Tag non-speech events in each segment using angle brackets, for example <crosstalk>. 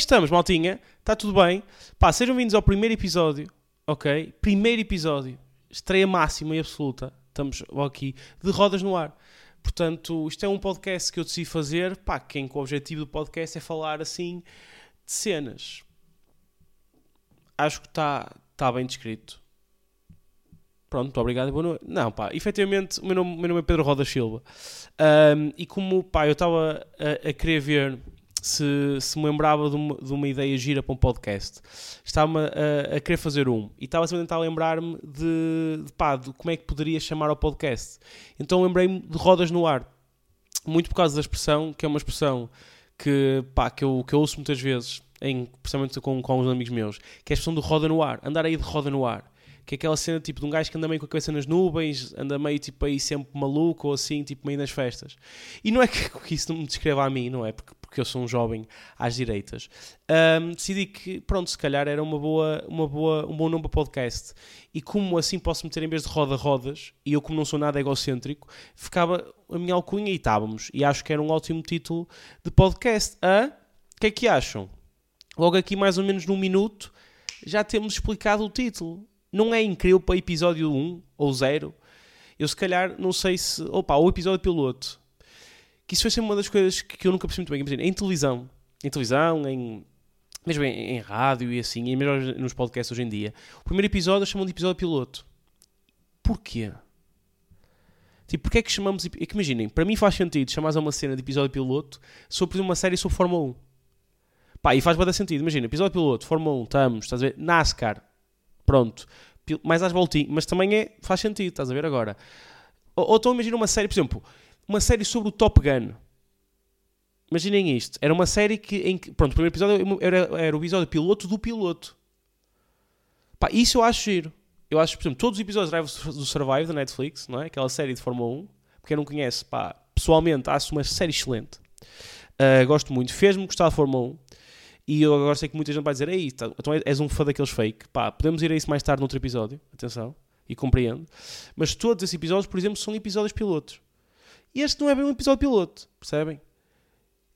que estamos, maltinha? Está tudo bem? Pá, sejam vindos ao primeiro episódio, ok? Primeiro episódio, estreia máxima e absoluta, estamos aqui, de Rodas no Ar. Portanto, isto é um podcast que eu decidi fazer, pá, quem com o objetivo do podcast é falar assim de cenas. Acho que está tá bem descrito. Pronto, muito obrigado e boa noite. Não, pá, efetivamente, o meu nome, meu nome é Pedro Roda Silva. Um, e como, pá, eu estava a, a, querer ver se, se me lembrava de uma, de uma ideia gira para um podcast. Estava a, a querer fazer um. E estava a tentar lembrar-me de, de, pá, de como é que poderia chamar ao podcast. Então lembrei-me de Rodas no Ar. Muito por causa da expressão, que é uma expressão que, pá, que, eu, que eu ouço muitas vezes, em, principalmente com, com alguns amigos meus, que é a expressão do roda no ar. Andar aí de roda no ar que é aquela cena tipo de um gajo que anda meio com a cabeça nas nuvens, anda meio tipo aí sempre maluco ou assim, tipo meio nas festas. E não é que, <laughs> que isso não me descreva a mim, não é? Porque, porque eu sou um jovem às direitas. Um, decidi que, pronto, se calhar era uma boa, uma boa, um bom nome para podcast. E como assim posso meter em vez de roda-rodas, e eu como não sou nada egocêntrico, ficava a minha alcunha e estávamos. E acho que era um ótimo título de podcast. A, o que é que acham? Logo aqui mais ou menos num minuto já temos explicado o título não é incrível para episódio 1 ou 0? Eu se calhar não sei se. Opa, o episódio piloto. Que isso foi sempre uma das coisas que, eu nunca percebi muito bem. Imagina, em televisão. Em televisão, em. Mesmo em, em rádio e assim, e mesmo nos podcasts hoje em dia. O primeiro episódio chamam de episódio piloto. Porquê? Tipo, porquê é que chamamos. É que imaginem, para mim faz sentido chamar uma cena de episódio piloto sobre uma série sobre Fórmula 1. Pá, e faz bastante sentido. Imagina, episódio piloto, Fórmula 1, estamos, estás a ver? NASCAR, Pronto. Mais às voltinhas. Mas também é, faz sentido, estás a ver agora. Ou, ou então imagina uma série, por exemplo, uma série sobre o Top Gun. Imaginem isto. Era uma série que, em que pronto, o primeiro episódio era, era o episódio piloto do piloto. Pá, isso eu acho giro. Eu acho, por exemplo, todos os episódios do Survive da Netflix, não é? Aquela série de Fórmula 1. Quem não conhece, pá, pessoalmente acho uma série excelente. Uh, gosto muito. Fez-me gostar da Fórmula 1. E eu agora sei que muita gente vai dizer: Ei, tá, então és um fã daqueles fake. Pá, podemos ir a isso mais tarde noutro episódio. Atenção. E compreendo. Mas todos esses episódios, por exemplo, são episódios pilotos. E este não é bem um episódio piloto. Percebem?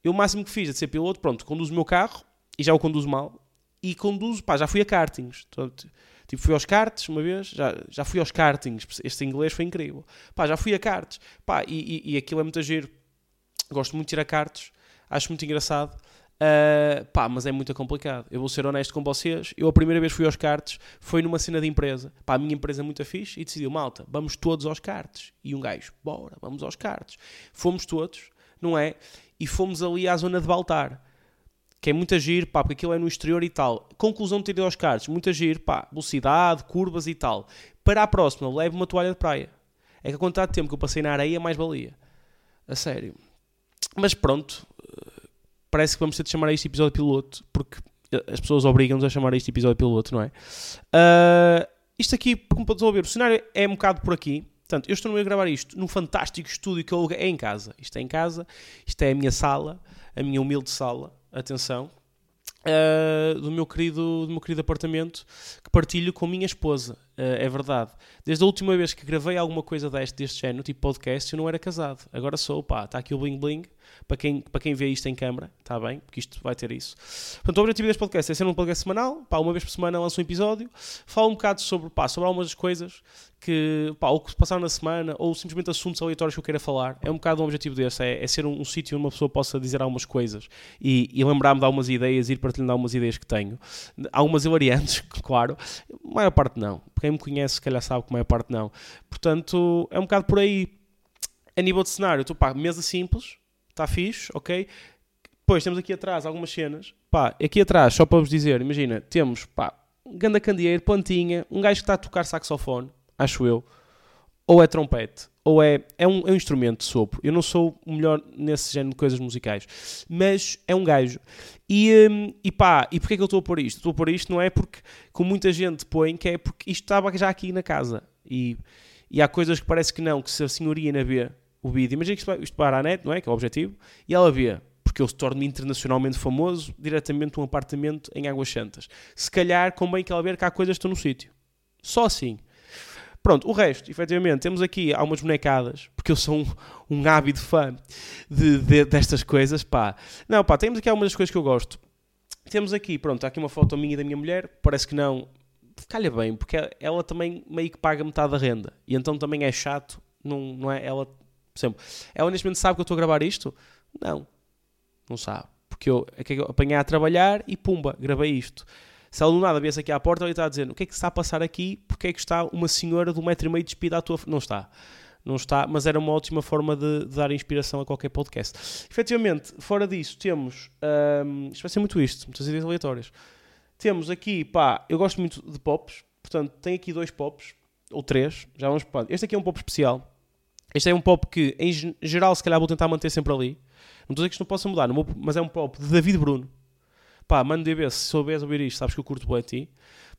Eu o máximo que fiz é de ser piloto, pronto, conduzo o meu carro e já o conduzo mal. E conduzo, pá, já fui a kartings. Tipo, fui aos karts uma vez, já, já fui aos kartings. Este inglês foi incrível. Pá, já fui a karts. Pá, e, e, e aquilo é muito giro. Gosto muito de ir a karts. Acho muito engraçado. Uh, pá, mas é muito complicado. Eu vou ser honesto com vocês. Eu a primeira vez fui aos cartes foi numa cena de empresa. Pá, a minha empresa é muito fixe e decidiu, malta, vamos todos aos cartes. E um gajo, bora, vamos aos cartes. Fomos todos, não é? E fomos ali à zona de Baltar. Que é muito agir, pá, porque aquilo é no exterior e tal. Conclusão de ter ido aos cartes, muito agir, pá, velocidade, curvas e tal. Para a próxima, leve uma toalha de praia. É que a quantidade de tempo que eu passei na areia, mais valia. A sério. Mas pronto, parece que vamos ter de chamar a este episódio piloto, porque as pessoas obrigam-nos a chamar a este episódio piloto, não é? Uh, isto aqui, como podes ouvir, o cenário é um bocado por aqui. Portanto, eu estou a gravar isto num fantástico estúdio que eu é em casa. Isto é em casa, isto é a minha sala, a minha humilde sala. Atenção. Uh, do, meu querido, do meu querido apartamento que partilho com minha esposa. Uh, é verdade. Desde a última vez que gravei alguma coisa deste, deste género, tipo podcast, eu não era casado. Agora sou, pá, está aqui o bling bling para quem, para quem vê isto em câmara, está bem? Porque isto vai ter isso. Portanto, o objetivo deste podcast é ser um podcast semanal, pá, uma vez por semana lanço um episódio, falo um bocado sobre, pá, sobre algumas coisas que, pá, ou que se passaram na semana, ou simplesmente assuntos aleatórios que eu queira falar. É um bocado o objetivo desse, é, é ser um, um sítio onde uma pessoa possa dizer algumas coisas e, e lembrar-me de algumas ideias, ir partilhando algumas ideias que tenho. Algumas hilariantes, <laughs> claro, a maior parte não. Quem me conhece, se calhar sabe que a maior parte não. Portanto, é um bocado por aí. A nível de cenário, estou, pá, mesa simples, está fixe, ok? Depois temos aqui atrás algumas cenas. Pá, aqui atrás, só para vos dizer, imagina, temos, pá, um ganda candeeiro, plantinha, um gajo que está a tocar saxofone, acho eu, ou é trompete, ou é, é, um, é um instrumento de sopro. Eu não sou o melhor nesse género de coisas musicais, mas é um gajo. E, um, e pá, e porquê é que eu estou a pôr isto? Estou a pôr isto não é porque, como muita gente põe, que é porque isto estava já aqui na casa. E, e há coisas que parece que não, que se a senhoria na vê o vídeo. Imagina que isto, isto para a net, não é? Que é o objetivo. E ela vê, porque eu se torno internacionalmente famoso, diretamente um apartamento em Águas Santas. Se calhar convém que ela ver que há coisas que estão no sítio. Só assim. Pronto, o resto, efetivamente, temos aqui algumas bonecadas, porque eu sou um, um ávido fã de, de, destas coisas, pá. Não, pá, temos aqui algumas coisas que eu gosto. temos aqui, pronto, há aqui uma foto minha e da minha mulher, parece que não, calha bem, porque ela também meio que paga metade da renda, e então também é chato, não, não é? Ela, por exemplo, ela neste momento sabe que eu estou a gravar isto? Não, não sabe, porque eu, é que eu apanhei a trabalhar e pumba, gravei isto. Se ela do nada viesse aqui à porta, ela está a dizer o que é que está a passar aqui, porque é que está uma senhora de um metro e meio despida à tua? Não está não está, mas era uma ótima forma de, de dar inspiração a qualquer podcast. Efetivamente, fora disso, temos. Um, isto vai ser muito isto, muitas ideias aleatórias. Temos aqui, pá, eu gosto muito de pops, portanto, tem aqui dois pops, ou três, já vamos para. Este aqui é um pop especial. Este é um pop que, em geral, se calhar vou tentar manter sempre ali. Não estou a dizer que isto não possa mudar, mas é um pop de David Bruno. Pá, mano DB, se souberes ouvir isto, sabes que eu curto bem a ti.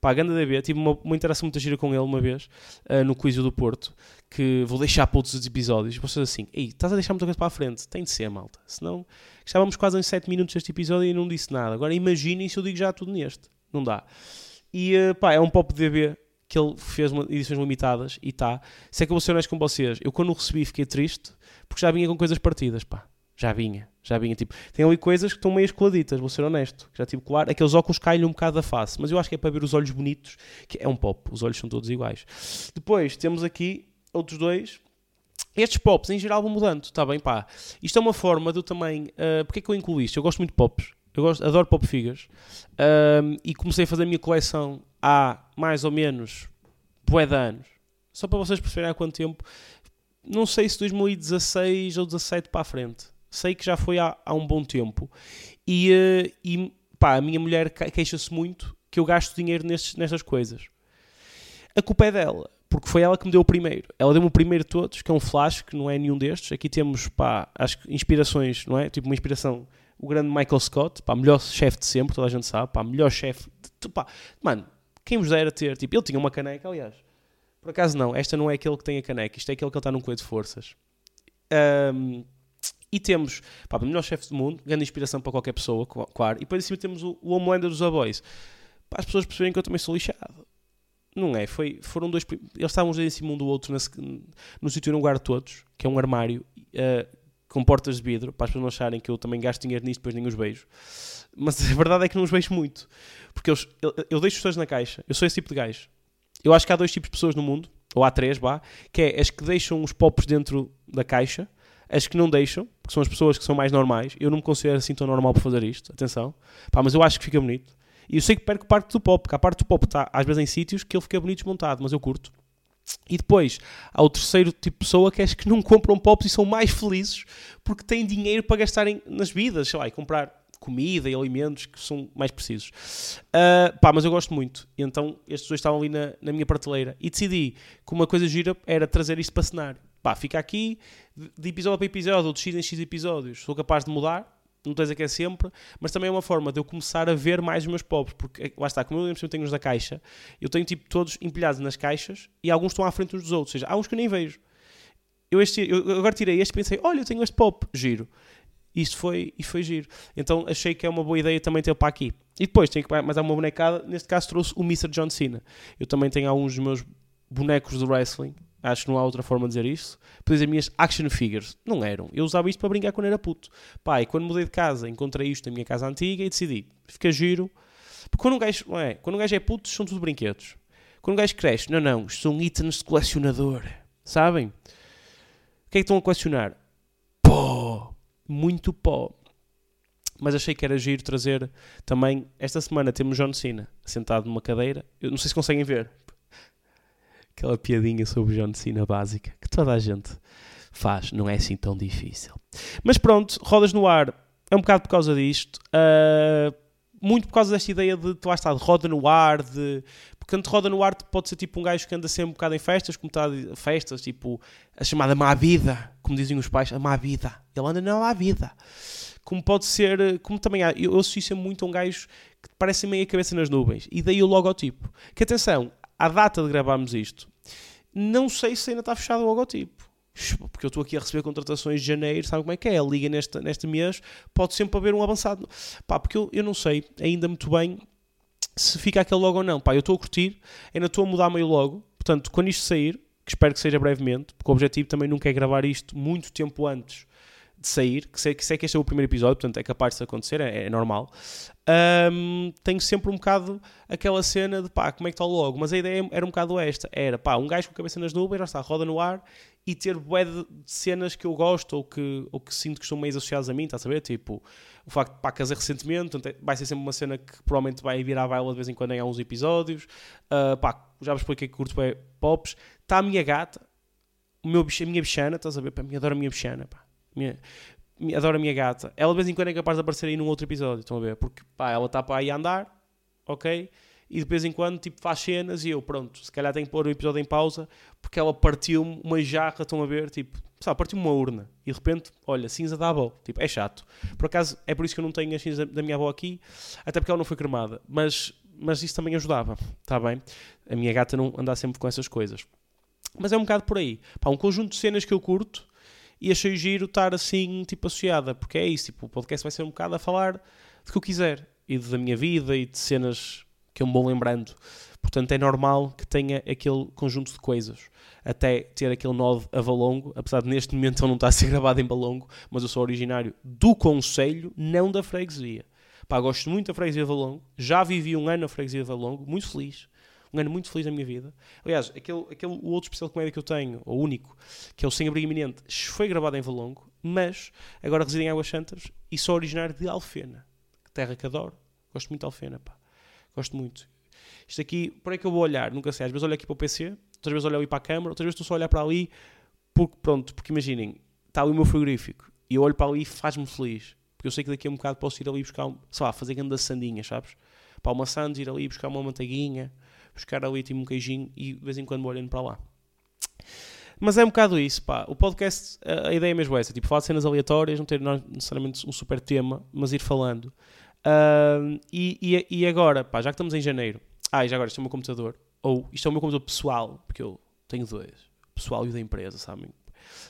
Pá, Ganda DB, tive uma, uma interação muito gira com ele uma vez, uh, no quiz do Porto, que vou deixar para outros episódios. Vocês assim, ei, estás a deixar muita coisa para a frente? Tem de ser, malta. Senão, estávamos quase em 7 minutos deste episódio e não disse nada. Agora imaginem se eu digo já tudo neste. Não dá. E, uh, pá, é um pop DB que ele fez uma, edições limitadas e está. Se é que eu vou ser honesto com vocês, eu quando o recebi fiquei triste, porque já vinha com coisas partidas, pá. Já vinha, já vinha. Tipo, tem ali coisas que estão meio coladitas, vou ser honesto. Já tive colar. Aqueles óculos caem um bocado da face, mas eu acho que é para ver os olhos bonitos, que é um pop. Os olhos são todos iguais. Depois temos aqui outros dois. Estes pops em geral vão mudando, está bem? Pá, isto é uma forma de eu também. Uh, é que eu incluo isto? Eu gosto muito de pops. Eu gosto, adoro pop figures. E comecei a fazer a minha coleção há mais ou menos bué de anos. Só para vocês perceberem há quanto tempo. Não sei se 2016 ou 17 para a frente sei que já foi há, há um bom tempo. E, uh, e pá, a minha mulher queixa-se muito que eu gasto dinheiro nestes, nestas coisas. A culpa é dela, porque foi ela que me deu o primeiro. Ela deu-me o primeiro de todos, que é um flash, que não é nenhum destes. Aqui temos, pá, acho inspirações, não é? Tipo uma inspiração, o grande Michael Scott, pá, melhor chefe de sempre, toda a gente sabe, pá, melhor chefe. Pá, mano, quem vos dera ter, tipo, ele tinha uma caneca, aliás. Por acaso não, esta não é aquele que tem a caneca, isto é aquele que ele está num coelho de forças. Um, e temos, pá, o melhor chefe do mundo, grande inspiração para qualquer pessoa, claro. E depois em cima temos o, o Homelander dos Aboys. Para as pessoas perceberem que eu também sou lixado. Não é? Foi, foram dois. Eles estavam em cima um do outro no sítio onde guardo todos, que é um armário uh, com portas de vidro, para as pessoas não acharem que eu também gasto dinheiro nisto depois nem os beijo. Mas a verdade é que não os beijo muito. Porque eu, eu, deixo pessoas na caixa. Eu sou esse tipo de gajo. Eu acho que há dois tipos de pessoas no mundo, ou há três, vá, que é as que deixam os pops dentro da caixa as que não deixam, porque são as pessoas que são mais normais. Eu não me considero assim tão normal por fazer isto, atenção. Pá, mas eu acho que fica bonito. E eu sei que perco parte do pop, porque a parte do pop está às vezes em sítios que ele fica bonito desmontado, mas eu curto. E depois há o terceiro tipo de pessoa que é as que não compram pops e são mais felizes porque têm dinheiro para gastarem nas vidas, sei lá, e comprar comida e alimentos que são mais precisos. Uh, pá, mas eu gosto muito. E então estes dois estavam ali na, na minha prateleira e decidi que uma coisa gira era trazer isto para cenário pá, fica aqui, de episódio para episódio, ou de X em X episódios, sou capaz de mudar, não estou a que é sempre, mas também é uma forma de eu começar a ver mais os meus pobres, porque eh, lá está, como eu sempre tenho os da caixa, eu tenho tipo todos empilhados nas caixas e alguns estão à frente uns dos outros, ou seja, há uns que eu nem vejo. Eu, este, eu agora tirei este e pensei, olha, eu tenho este pop, giro. Isto foi, e foi giro. Então achei que é uma boa ideia também ter para aqui. E depois, tenho que mais uma bonecada, neste caso trouxe o Mr. John Cena. Eu também tenho alguns dos meus bonecos de wrestling Acho que não há outra forma de dizer isso. Depois as minhas action figures não eram. Eu usava isto para brincar quando era puto. Pai, quando mudei de casa, encontrei isto na minha casa antiga e decidi, fica giro. Porque quando um gajo, não é, quando um gajo é puto, são tudo brinquedos. Quando um gajo cresce, não, não, isto são itens de colecionador. Sabem? O que é que estão a colecionar? Pó! Muito pó. Mas achei que era giro trazer também. Esta semana temos John Cena sentado numa cadeira. Eu não sei se conseguem ver, aquela piadinha sobre John Cena básica que toda a gente faz, não é assim tão difícil. Mas pronto, rodas no ar é um bocado por causa disto. Uh, muito por causa desta ideia de, lá está, de roda no ar, de... Porque quando roda no ar pode ser tipo um gajo que anda sempre um bocado em festas, como está festas, tipo a chamada má vida, como dizem os pais, a má vida. Ele anda na má vida. Como pode ser, como também há, eu associo muito a um gajo que parece meio a cabeça nas nuvens. E daí o logotipo. Que atenção, à data de gravarmos isto, não sei se ainda está fechado o logotipo. Porque eu estou aqui a receber contratações de janeiro, sabe como é que é? A liga neste, neste mês pode sempre haver um avançado. Pá, porque eu, eu não sei ainda muito bem se fica aquele logo ou não. Pá, eu estou a curtir, ainda estou a mudar meio logo. Portanto, quando isto sair, que espero que seja brevemente, porque o objetivo também nunca é gravar isto muito tempo antes de sair, que sei, que sei que este é o primeiro episódio, portanto é capaz de acontecer, é, é normal, um, tenho sempre um bocado aquela cena de pá, como é que está logo? Mas a ideia era um bocado esta: era pá, um gajo com a cabeça nas nuvens, já está, roda no ar e ter bué de cenas que eu gosto ou que, ou que sinto que estão meio associadas a mim, está a saber? Tipo, o facto de pá, casar recentemente, é, vai ser sempre uma cena que provavelmente vai vir à baila de vez em quando em alguns episódios. Uh, pá, já vos expliquei que curto bem pops. Está a minha gata, o meu, a minha bichana, estás a ver? Pá, adoro a minha bichana, pá. Minha, adoro a minha gata. Ela de vez em quando é capaz de aparecer aí num outro episódio, estão a ver? Porque pá, ela está para aí a andar, ok? E de vez em quando tipo, faz cenas e eu, pronto, se calhar tenho que pôr o episódio em pausa porque ela partiu-me uma jarra, estão a ver? Tipo, sabe, partiu-me uma urna e de repente, olha, cinza da avó. Tipo, é chato. Por acaso, é por isso que eu não tenho a cinza da minha avó aqui, até porque ela não foi cremada. Mas, mas isso também ajudava, está bem? A minha gata não andar sempre com essas coisas. Mas é um bocado por aí. Pá, um conjunto de cenas que eu curto e achei giro estar assim, tipo, associada, porque é isso, tipo, o podcast vai ser um bocado a falar de que eu quiser, e da minha vida, e de cenas que eu me vou lembrando. Portanto, é normal que tenha aquele conjunto de coisas, até ter aquele nó a Valongo, apesar de neste momento ele não estar a ser gravado em Balongo, mas eu sou originário do Conselho, não da freguesia. Pá, gosto muito da freguesia de Valongo, já vivi um ano na freguesia de Valongo, muito feliz, um ano muito feliz na minha vida. Aliás, aquele, aquele o outro especial de comédia que eu tenho, o único, que é o Sem Abrigo Iminente, foi gravado em Valongo, mas agora reside em Águas Santas e sou originário de Alfena, terra que adoro. Gosto muito de Alfena, pá. Gosto muito. Isto aqui, por aí que eu vou olhar? Nunca sei. Às vezes olho aqui para o PC, outras vezes olho ali para a câmera, outras vezes estou só a olhar para ali, porque, pronto, porque imaginem, está ali o meu frigorífico e eu olho para ali e faz-me feliz. Porque eu sei que daqui a um bocado posso ir ali buscar, sei lá, fazer grande sandinhas, sabes? Para uma sandes, ir ali buscar uma manteiguinha, buscar ali tipo um queijinho e de vez em quando olhando para lá. Mas é um bocado isso, pá. O podcast, a ideia é mesmo essa, tipo, falar de cenas aleatórias, não ter necessariamente um super tema, mas ir falando. Uh, e, e, e, agora, pá, já que estamos em janeiro, ah, já agora, isto é o meu computador, ou isto é o meu computador pessoal, porque eu tenho dois, pessoal e o da empresa, sabem?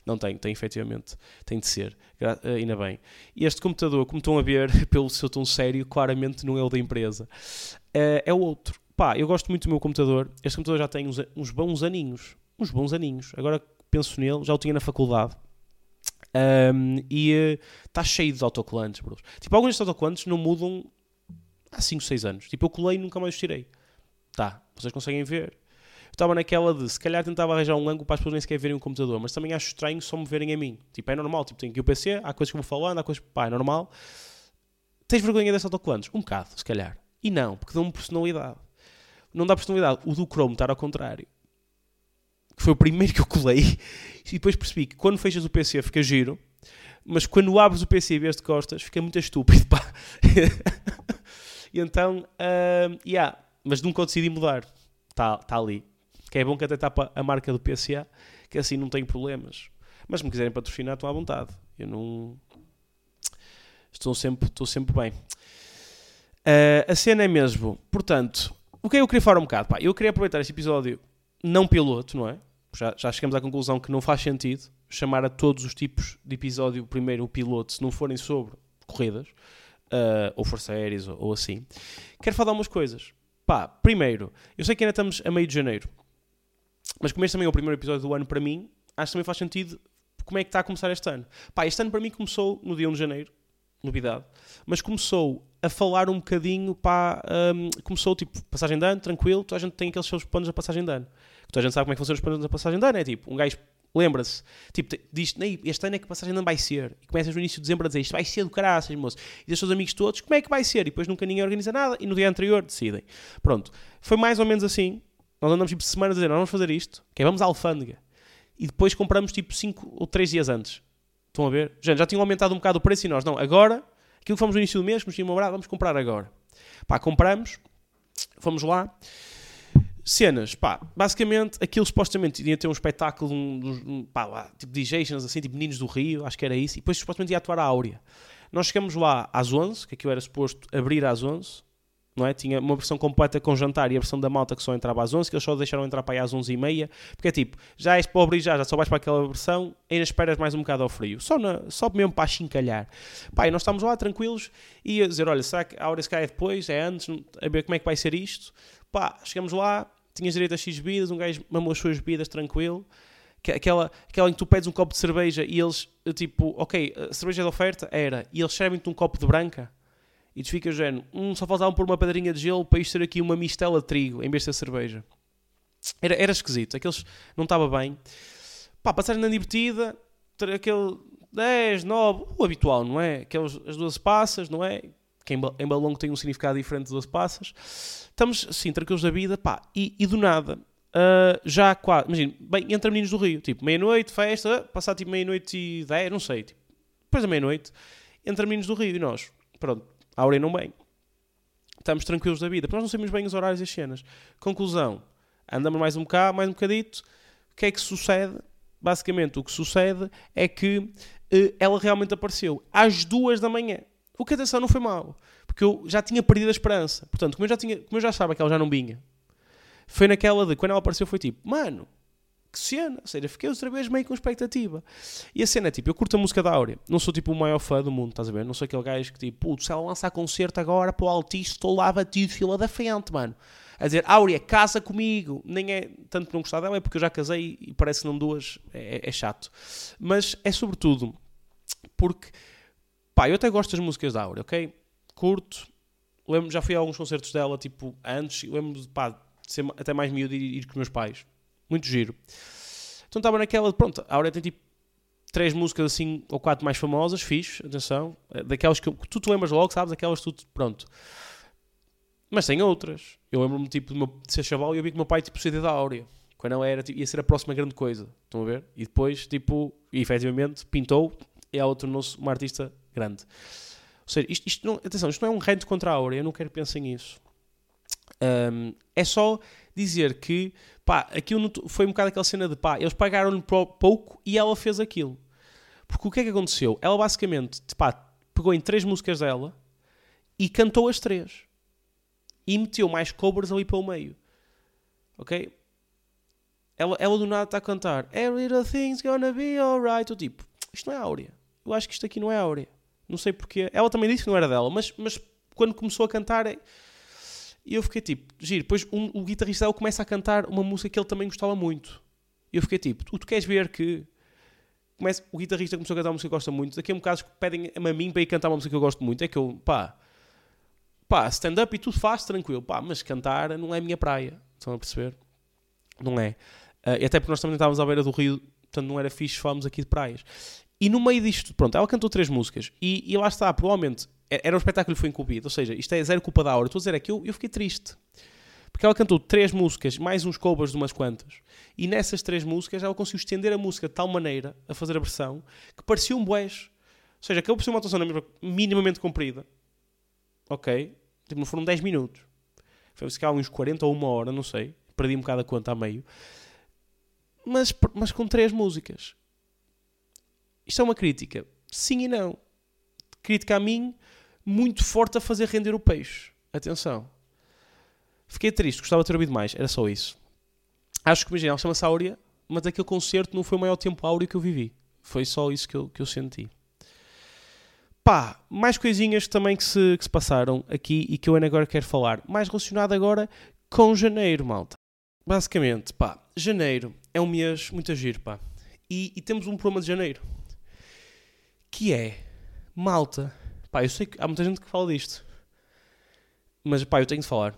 Não tenho, tem efetivamente, tem de ser, ainda bem. E este computador, como estão a ver, <laughs> pelo seu tom sério, claramente não é o da empresa, uh, é o outro. Pá, eu gosto muito do meu computador. Este computador já tem uns, uns bons aninhos. Uns bons aninhos. Agora penso nele, já o tinha na faculdade. Um, e está uh, cheio de autocolantes, bros. Tipo, alguns destes autocolantes não mudam há 5, 6 anos. Tipo, eu colei e nunca mais os tirei. Tá, vocês conseguem ver. Estava naquela de, se calhar tentava arranjar um ângulo para as pessoas nem sequer verem o computador, mas também acho estranho só me verem a mim. Tipo, é normal. Tipo, tenho aqui o PC, há coisas que vou falando, há coisas que, pá, é normal. Tens vergonha desses autocolantes? Um bocado, se calhar. E não, porque dão-me personalidade não dá personalidade. O do Chrome estar ao contrário. Que foi o primeiro que eu colei. E depois percebi que quando fechas o PC fica giro. Mas quando abres o PC e vês de costas, fica muito estúpido, pá. <laughs> e então, uh, yeah. Mas nunca decidi mudar. Está tá ali. Que é bom que até está a marca do PCA, que assim não tenho problemas. Mas se me quiserem patrocinar, estão à vontade. Eu não. Estou sempre, estou sempre bem. Uh, a cena é mesmo. Portanto, o que é eu queria falar um bocado? Pá, eu queria aproveitar este episódio não piloto, não é? Já, já chegamos à conclusão que não faz sentido chamar a todos os tipos de episódio primeiro o piloto se não forem sobre corridas uh, ou força aéreas ou, ou, assim. Quero falar umas coisas. Pá, primeiro, eu sei que ainda estamos a meio de janeiro, mas como este também é o primeiro episódio do ano para mim, acho que também faz sentido como é que está a começar este ano. Pá, este ano para mim começou no dia 1 de janeiro, novidade, mas começou a falar um bocadinho, pá, um, começou tipo, passagem de ano, tranquilo, toda a gente tem aqueles seus planos da passagem de ano. Toda a gente sabe como é que funcionam os planos da passagem de ano, é tipo, um gajo lembra-se, tipo, diz, este ano é que a passagem de ano vai ser, e começas no início de dezembro a dizer, isto vai ser do caraças, moço, e aos seus amigos todos, como é que vai ser, e depois nunca ninguém organiza nada, e no dia anterior decidem. Pronto, foi mais ou menos assim, nós andamos tipo semanas a dizer, nós vamos fazer isto, que é, vamos à alfândega, e depois compramos tipo 5 ou 3 dias antes. Estão a ver? Gente, já tinham aumentado um bocado o preço e nós, não, agora Aquilo que fomos no início do mês, que nos tinha brado, vamos comprar agora. Pá, compramos, fomos lá. Cenas, pá, basicamente aquilo supostamente ia ter um espetáculo, um, um, pá, lá, tipo DJs, assim, tipo Meninos do Rio, acho que era isso, e depois supostamente ia atuar a Áurea. Nós chegamos lá às 11, que aquilo era suposto abrir às 11, não é? Tinha uma versão completa com jantar e a versão da malta que só entrava às 11, que eles só deixaram entrar para aí às 11 e meia, porque é tipo, já és pobre e já, já só vais para aquela versão, ainda esperas mais um bocado ao frio, só, na, só mesmo para chincalhar. E nós estamos lá tranquilos e a dizer, olha, será que a hora se cai depois, é antes, a ver como é que vai ser isto? Pá, chegamos lá, tinhas direito a X bebidas, um gajo mamou as suas bebidas tranquilo, Que- Aquela, aquela em que tu pedes um copo de cerveja e eles, tipo, ok, cerveja de oferta era, e eles servem-te um copo de branca e tu ficas género, hum, só faltavam pôr uma pedrinha de gelo para isto ser aqui uma mistela de trigo em vez de ser cerveja. Era, era esquisito, aqueles não estava bem. Pá, passagem na divertida, aquele 10, 9, o habitual, não é? Aqueles, as 12 passas, não é? Que em, em balão tem um significado diferente de 12 passas. Estamos, sim, tranquilos da vida, pá, e, e do nada, ah, já quase, imagina, bem, entra meninos do Rio, tipo, meia-noite, festa, passar tipo meia-noite e 10, não sei, tipo, depois da meia-noite, entra meninos do Rio e nós, pronto, a Áurea não bem. Estamos tranquilos da vida, porque nós não sabemos bem os horários e as cenas. Conclusão, andamos mais um bocado, mais um bocadito, o que é que sucede? Basicamente, o que sucede é que eh, ela realmente apareceu às duas da manhã. O que, atenção, não foi mal. Porque eu já tinha perdido a esperança. Portanto, como eu já, tinha, como eu já sabia que ela já não vinha, foi naquela de, quando ela apareceu, foi tipo, mano, que cena. Ou seja, fiquei outra vez meio com expectativa. E a cena é tipo, eu curto a música da Áurea. Não sou tipo o maior fã do mundo, estás a ver? Não sou aquele gajo que tipo, putz, se ela lançar concerto agora para o Altice, estou lá batido, fila da frente, mano. A dizer, Áurea, casa comigo. Nem é tanto por não gostar dela, é porque eu já casei e parece que não duas, é, é chato. Mas é sobretudo porque, pá, eu até gosto das músicas da Áurea, ok? Curto. Lembro, já fui a alguns concertos dela, tipo, antes. Lembro de, pá, ser até mais miúdo e ir, com meus pais. Muito giro. Então estava naquela, pronto, a Áurea tem tipo três músicas assim, ou quatro mais famosas, fixe, atenção. eh, Daquelas que, que tu te lembras logo, sabes? Aquelas que tu, pronto. Mas tem outras. Eu lembro-me tipo de, meu, de ser chaval e eu vi que o meu pai tipo CD da Áurea. Quando ela era, tipo, ia ser a próxima grande coisa. Estão a ver? E depois, tipo, e, efetivamente, pintou e ela tornou-se uma artista grande. Ou seja, isto, isto não, atenção, isto não é um rant contra a Áurea, eu não quero que pensem nisso. Ahm, é só dizer que, pá, aquilo foi um bocado aquela cena de, pá, eles pagaram-lhe pouco e ela fez aquilo. Porque o que é que aconteceu? Ela basicamente, pá, pegou em três músicas dela e cantou as três. E meteu mais covers ali pelo meio. Ok? Ela, ela do nada está a cantar Every little thing's gonna be alright. Eu tipo, isto não é áurea. Eu acho que isto aqui não é áurea. Não sei porquê. Ela também disse que não era dela, mas, mas quando começou a cantar, e eu fiquei tipo, giro. Depois um- o guitarrista começa a cantar uma música que ele também gostava muito. E eu fiquei tipo, tu, tu queres ver que começa, o guitarrista começou a cantar uma música que gosta muito. Daqui a um bocado pedem a mim para ir cantar uma música que eu gosto muito. É que eu, pá, pá, stand-up e tudo faz tranquilo, pá, mas cantar não é a minha praia. Estão a perceber? Não é. Ah, e até porque nós também estávamos à beira do rio, portanto não era fixe falarmos aqui de praias. E no meio disto, pronto, ela cantou três músicas e, e lá está, provavelmente era um espetáculo que foi incumbido, ou seja, isto é zero culpa da hora. Estou a dizer é que eu, eu fiquei triste. Porque ela cantou três músicas, mais uns covers de umas quantas. E nessas três músicas ela conseguiu estender a música de tal maneira a fazer a versão que parecia um boés. Ou seja, acabou por ser uma atuação minimamente comprida. Ok? Tipo, não foram 10 minutos. Foi se uns 40 ou uma hora, não sei. Perdi um bocado a conta a meio. Mas, mas com três músicas. Isto é uma crítica? Sim e não. Crítica a mim, muito forte a fazer render o peixe. Atenção. Fiquei triste, gostava de ter ouvido mais. Era só isso. Acho que, imagina, ela chama-se Áurea, mas aquele concerto não foi o maior tempo áureo que eu vivi. Foi só isso que eu, que eu senti. Pá, mais coisinhas também que se, que se passaram aqui e que eu ainda agora quero falar. Mais relacionado agora com janeiro, malta. Basicamente, pá, janeiro é um mês muito agir, pá. E, e temos um problema de janeiro. Que é, malta, pá, eu sei que há muita gente que fala disto. Mas, pá, eu tenho de falar.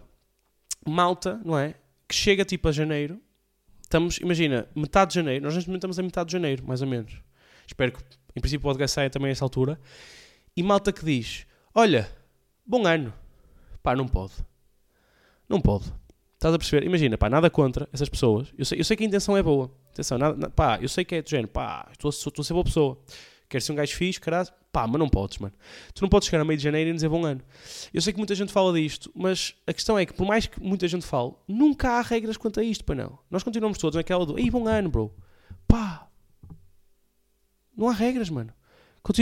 Malta, não é? Que chega tipo a janeiro. Estamos, imagina, metade de janeiro. Nós neste momento estamos a metade de janeiro, mais ou menos. Espero que, em princípio, o podcast saia também a essa altura. E malta que diz: Olha, bom ano. Pá, não pode. Não pode. Estás a perceber? Imagina, pá, nada contra essas pessoas. Eu sei, eu sei que a intenção é boa. Atenção, nada, na- pá, eu sei que é de género, pá, estou estou a ser boa pessoa. Quero ser um gajo fixe, caralho. Pá, mas não podes, mano. Tu não podes chegar a meio de janeiro e dizer bom ano. Eu sei que muita gente fala disto, mas a questão é que, por mais que muita gente fale, nunca há regras quanto a isto, pá, não. Nós continuamos todos naquela do, ei, bom ano, bro. Pá. Não há regras, mano.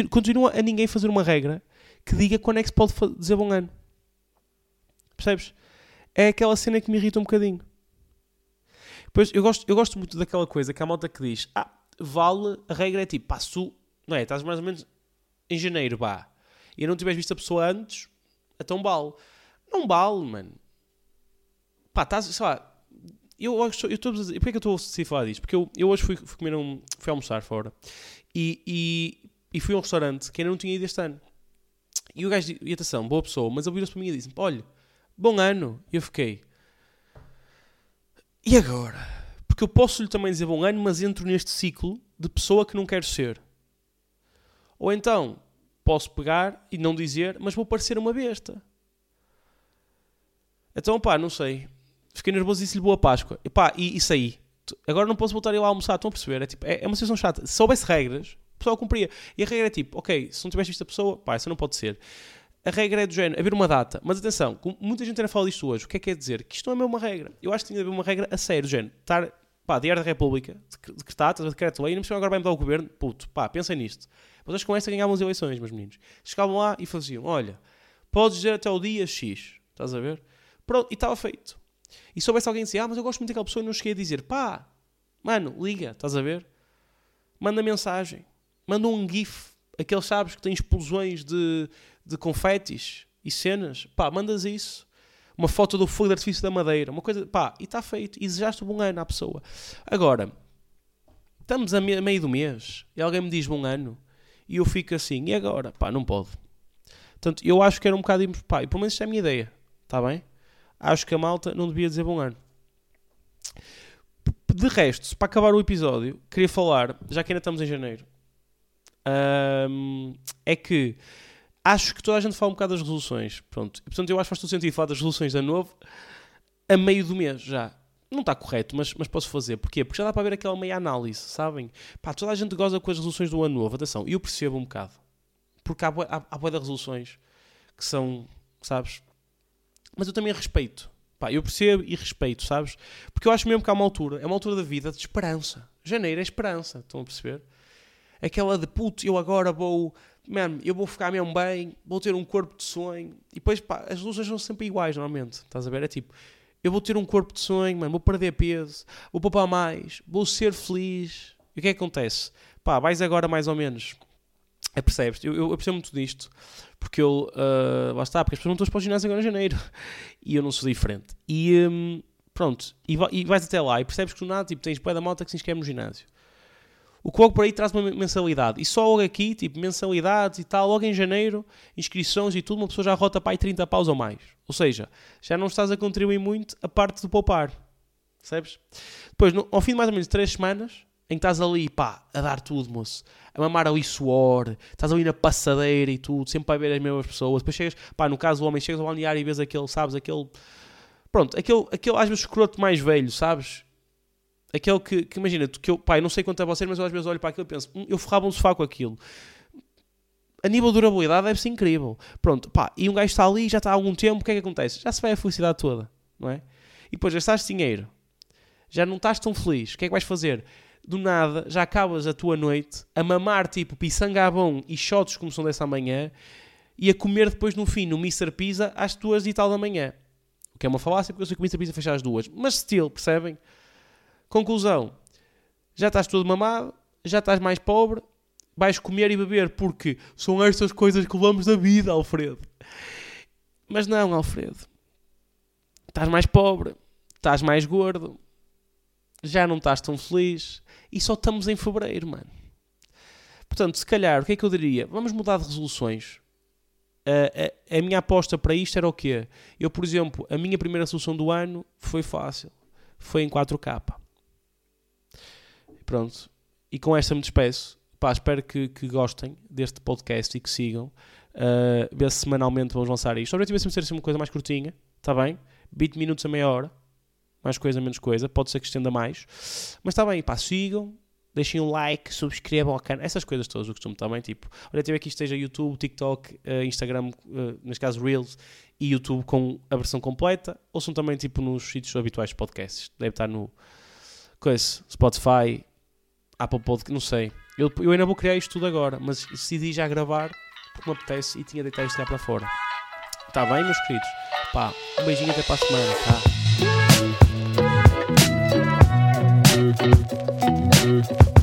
Continua, a ninguém fazer uma regra que diga quando é que se pode dizer bom ano. Percebes? É aquela cena que me irrita um bocadinho. Pois eu gosto, eu gosto muito daquela coisa que há malta que diz: Ah, vale, a regra é tipo, pá, não é? Estás mais ou menos em janeiro, vá, e não tiveste visto a pessoa antes, então vale. Não vale, mano. Pá, estás, sei lá, eu acho, eu estou a dizer, porquê é que eu estou a falar disto? Porque eu, eu hoje fui, fui comer um, fui almoçar fora e, e, e fui a um restaurante que ainda não tinha ido este ano. E o gajo, e atenção, boa pessoa, mas ele virou-se para mim e disse olha, bom ano. E eu fiquei, e agora? Porque eu posso-lhe também dizer bom ano, mas entro neste ciclo de pessoa que não quero ser. Ou então, posso pegar e não dizer, mas vou parecer uma besta. Então, pá, não sei. Fiquei nervoso e disse-lhe boa Páscoa. E pá, e, e saí. Agora não posso voltar a ir lá almoçar, estão a perceber? É, tipo, é, é uma situação chata. Se houvesse regras, o pessoal cumpria. E a regra é tipo, ok, se não tivesse visto a pessoa, pá, essa não pode ser. A regra é do género, haver uma data. Mas atenção, muita gente ainda fala disto hoje. O que é que quer dizer? Que isto não é mesmo uma regra. Eu acho que tinha de haver uma regra a sério, do género. Estar, pá, Diário da República, decretado, decreto-lei, não agora vai mudar o governo. Puto, pá, pensem nisto. Vocês com esta ganhavam as eleições, meus meninos. Chegavam lá e faziam, olha, podes dizer até o dia X. Estás a ver? Pronto, e estava feito. E se houvesse alguém dizia, ah, mas eu gosto muito daquela pessoa e não cheguei a dizer, pá, mano, liga, estás a ver? Manda mensagem. Manda um GIF. Aqueles, sabes, que tem explosões de, de confetes e cenas. Pá, mandas isso. Uma foto do fogo de artifício da madeira. Uma coisa, pá, e está feito. E desejaste um bom ano à pessoa. Agora, estamos a meio do mês e alguém me diz bom ano e eu fico assim, e agora? Pá, não pode. Portanto, eu acho que era um bocado. Pá, e pelo menos isto é a minha ideia. Está bem? acho que a malta não devia dizer bom ano. De resto, para acabar o episódio, queria falar, já que ainda estamos em janeiro, um, é que acho que toda a gente fala um bocado das resoluções. Pronto. E, portanto, eu acho que faz todo sentido falar das resoluções de ano novo a meio do mês já. Não está correto, mas, mas posso fazer. Porquê? Porque já dá para ver aquela meia análise, sabem? Pá, toda a gente goza com as resoluções do ano novo. Atenção, e eu percebo um bocado. Porque há, há, há resoluções que são, sabes, mas eu também respeito. Pá, eu percebo e respeito, sabes? Porque eu acho mesmo que há uma altura, é uma altura da vida de esperança. Janeiro é esperança, estão a perceber? Aquela de puto, eu agora vou, man, eu vou ficar mesmo bem, vou ter um corpo de sonho. E depois, pá, as luzes são sempre iguais, normalmente, estás a ver? É tipo, eu vou ter um corpo de sonho, man, vou perder peso, vou poupar mais, vou ser feliz. E o que é que acontece? Pá, vais agora mais ou menos. É, percebes? Eu, eu percebo muito disto. Porque eu, uh, lá está, porque as pessoas não estão para o ginásio agora em janeiro. <laughs> E eu não sou diferente. E um, pronto, e, vais até lá e percebes que do nada, tipo, tens pé da malta que se inscreve no ginásio. O que logo por aí traz uma mensalidade. E só logo aqui, tipo, mensalidades e tal, logo em janeiro, inscrições e tudo, uma pessoa já rota para aí 30 paus ou mais. Ou seja, já não estás a contribuir muito a parte do poupar. Percebes? Depois, no, ao fim de mais ou menos 3 semanas, em que estás ali, pá, a dar tudo, moço, a mamar ali suor, estás ali na passadeira e tudo, sempre para ver as mesmas pessoas. Depois chegas, pá, no caso do homem, chegas ao balneário e vês aquele, sabes, aquele, pronto, aquele, aquele às vezes escroto mais velho, sabes? Aquele que, que imagina, que eu, pá, eu não sei quanto é você, mas eu às vezes olho para aquilo e penso, hum, eu ferrava um sofá com aquilo. A nível de durabilidade deve ser incrível. Pronto, pá, e um gajo está ali, já está há algum tempo, o que é que acontece? Já se vai a felicidade toda, não é? E depois gastaste dinheiro, já não estás tão feliz, o que é que vais fazer? do nada, já acabas a tua noite a mamar tipo pisangabão e shots como são dessa manhã e a comer depois no fim no Mr. Pizza às duas e tal da manhã. O que é uma falácia porque eu sei que o Mr. Pizza fecha às duas. Mas still, percebem? Conclusão. Já estás todo mamado, já estás mais pobre, vais comer e beber porque são estas coisas que levamos da vida, Alfredo. Mas não, Alfredo. Estás mais pobre, estás mais gordo, já não estás tão feliz, e só estamos em fevereiro, mano. Portanto, se calhar, o que é que eu diria? Vamos mudar de resoluções. Uh, a, a, minha aposta para isto era o quê? Eu, por exemplo, a minha primeira solução do ano foi fácil. Foi em 4K. Pronto. E com esta me despeço. Pá, espero que, que gostem deste podcast e que sigam. Uh, ver se semanalmente vamos lançar isto. O objetivo é ser uma coisa mais curtinha. Está bem? 20 minutos a meia hora mais coisa, menos coisa, pode ser que estenda mais. Mas está bem, pá, sigam, deixem um like, subscrevam ao canal, essas coisas todas, o costume também, tipo, olha, tive aqui esteja YouTube, TikTok, uh, Instagram, uh, neste caso Reels, e YouTube com a versão completa, ou são também, tipo, nos sítios habituais de podcasts, deve estar no, coisa, Spotify, Apple Podcast, não sei. Eu, eu ainda vou criar isto tudo agora, mas decidi já gravar, porque me apetece, e tinha de deitar isto já para fora. Está bem, meus queridos? Pá, um beijinho até para a semana, tá?